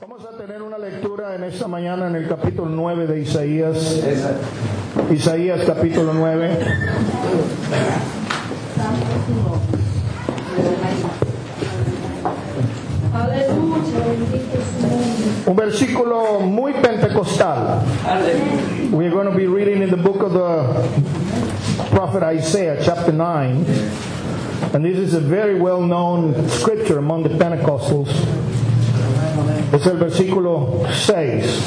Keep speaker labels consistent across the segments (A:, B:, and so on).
A: Vamos a tener una lectura en esta mañana en el capítulo 9 de Isaías. Isaías capítulo 9. Un versículo muy pentecostal. We're going to be reading in the book of the prophet Isaiah, chapter 9. And this is a very well known scripture among the Pentecostals. Es el versículo 6.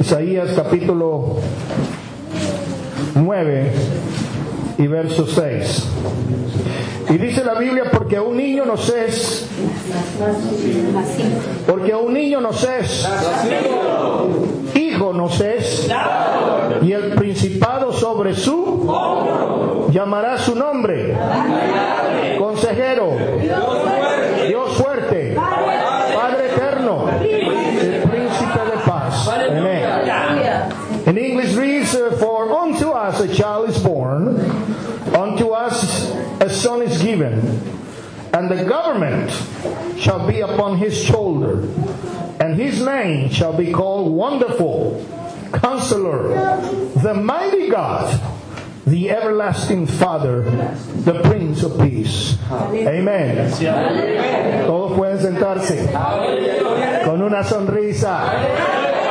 A: Isaías capítulo 9 y verso 6. Y dice la Biblia, porque un niño nos es, porque un niño nos es, hijo nos es, y el principado sobre su, llamará su nombre, consejero, Dios fuerte, us a child is born, unto us a son is given, and the government shall be upon his shoulder, and his name shall be called Wonderful, Counselor, the Mighty God, the Everlasting Father, the Prince of Peace. Amen. Todos pueden sentarse con una sonrisa.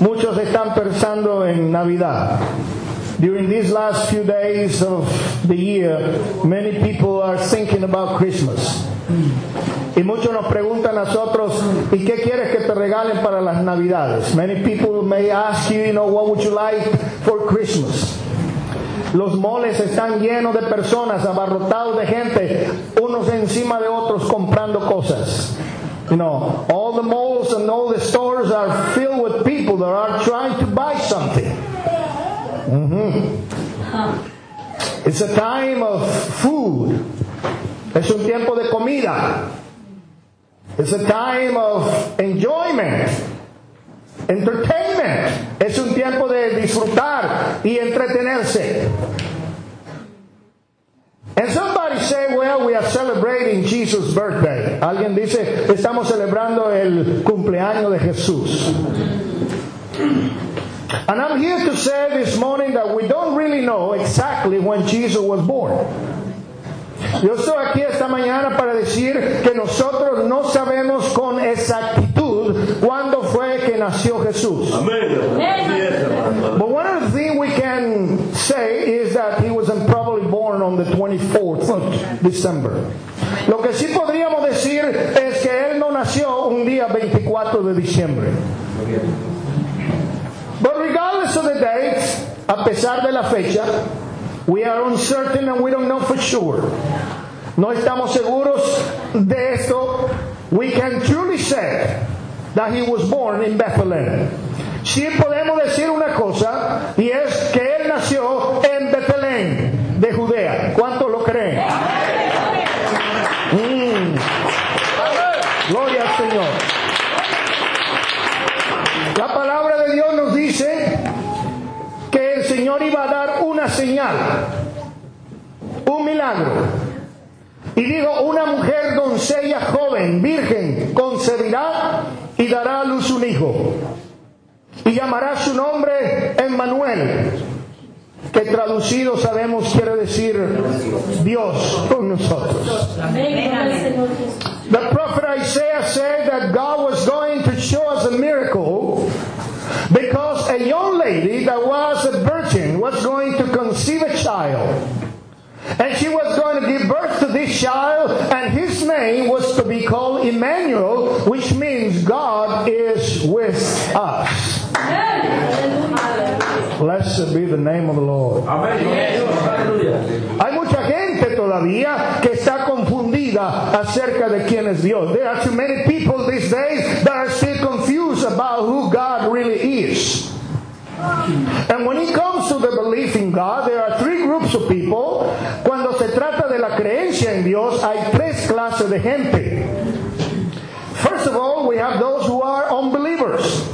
A: Muchos están pensando en Navidad. During these last few days of the year, many people are thinking about Christmas. Y muchos nos preguntan a nosotros, ¿y qué quieres que te regalen para las Navidades? Many people may ask you, you know, what would you like for Christmas? Los moles están llenos de personas, abarrotados de gente, unos encima de otros comprando cosas. You know, all the malls and all the stores are filled that are trying to buy something. Mhm. It's a time of food. Es un tiempo de comida. It's a time of enjoyment. Entertainment. Es un tiempo de disfrutar y entretenerse. And somebody say, well, we are celebrating Jesus' birthday. Alguien dice, estamos celebrando el cumpleaños de Jesús. And I'm here to say this morning that we don't really know exactly when Jesus was born. Yo estoy aquí esta mañana para decir que nosotros no sabemos con exactitud cuándo fue que nació Jesús. But one of the things we can say is that he was probably born on the 24th of December. Lo que sí podríamos decir es que él no nació un día 24 de diciembre. But regardless of the date, a pesar de la fecha, we are uncertain and we don't know for sure. No estamos seguros de esto. We can truly say that he was born in Bethlehem. Sí podemos decir una cosa una señal, un milagro. Y digo, una mujer doncella joven, virgen, concebirá y dará a luz un hijo. Y llamará su nombre Emmanuel, que traducido sabemos quiere decir Dios con nosotros. The prophet Isaiah said that God was going to show us a miracle because a young lady that was a virgin was going to conceive a child. And she was going to give birth to this child, and his name was to be called Emmanuel, which means God is with us. Blessed be the name of the Lord. Hay mucha gente todavía que está confundida acerca de quién es Dios. There are too many people these days that are still confused about who God really is. And when it comes to the belief in God, there are three groups of people. Cuando se trata de la creencia en Dios, hay tres clases de gente. First of all, we have those who are unbelievers.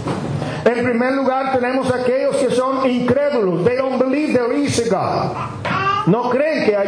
A: En primer lugar tenemos aquellos que son incrédulos. They don't believe there is a God. No creen que hay